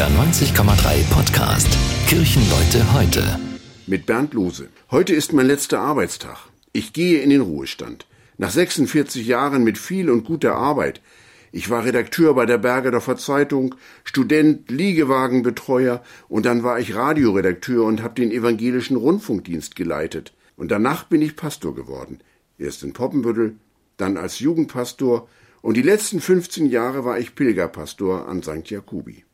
NDR 90,3 Podcast. Kirchenleute heute. Mit Bernd Lose. Heute ist mein letzter Arbeitstag. Ich gehe in den Ruhestand. Nach 46 Jahren mit viel und guter Arbeit. Ich war Redakteur bei der Bergedorfer Zeitung, Student, Liegewagenbetreuer und dann war ich Radioredakteur und habe den evangelischen Rundfunkdienst geleitet. Und danach bin ich Pastor geworden. Erst in Poppenbüttel, dann als Jugendpastor und die letzten 15 Jahre war ich Pilgerpastor an St. Jakobi.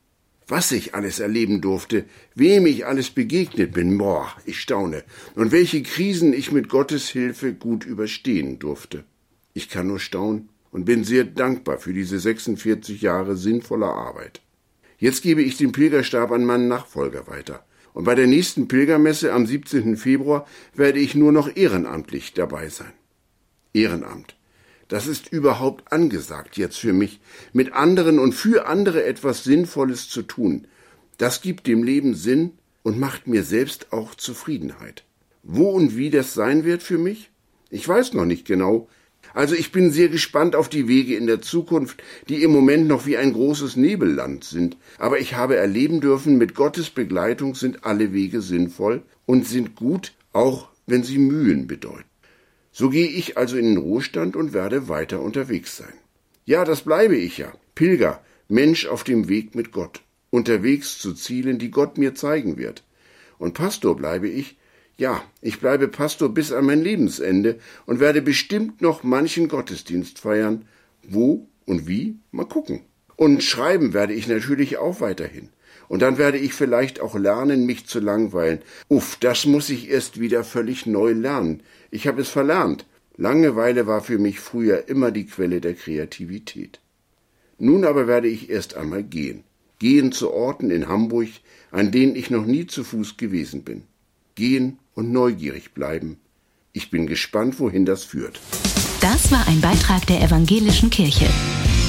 Was ich alles erleben durfte, wem ich alles begegnet bin, boah, ich staune, und welche Krisen ich mit Gottes Hilfe gut überstehen durfte. Ich kann nur staunen und bin sehr dankbar für diese 46 Jahre sinnvoller Arbeit. Jetzt gebe ich den Pilgerstab an meinen Nachfolger weiter. Und bei der nächsten Pilgermesse am 17. Februar werde ich nur noch ehrenamtlich dabei sein. Ehrenamt. Das ist überhaupt angesagt jetzt für mich, mit anderen und für andere etwas Sinnvolles zu tun. Das gibt dem Leben Sinn und macht mir selbst auch Zufriedenheit. Wo und wie das sein wird für mich? Ich weiß noch nicht genau. Also ich bin sehr gespannt auf die Wege in der Zukunft, die im Moment noch wie ein großes Nebelland sind. Aber ich habe erleben dürfen, mit Gottes Begleitung sind alle Wege sinnvoll und sind gut, auch wenn sie Mühen bedeuten. So gehe ich also in den Ruhestand und werde weiter unterwegs sein. Ja, das bleibe ich ja. Pilger, Mensch auf dem Weg mit Gott, unterwegs zu Zielen, die Gott mir zeigen wird. Und Pastor bleibe ich, ja, ich bleibe Pastor bis an mein Lebensende und werde bestimmt noch manchen Gottesdienst feiern. Wo und wie? Mal gucken. Und schreiben werde ich natürlich auch weiterhin. Und dann werde ich vielleicht auch lernen, mich zu langweilen. Uff, das muss ich erst wieder völlig neu lernen. Ich habe es verlernt. Langeweile war für mich früher immer die Quelle der Kreativität. Nun aber werde ich erst einmal gehen. Gehen zu Orten in Hamburg, an denen ich noch nie zu Fuß gewesen bin. Gehen und neugierig bleiben. Ich bin gespannt, wohin das führt. Das war ein Beitrag der evangelischen Kirche.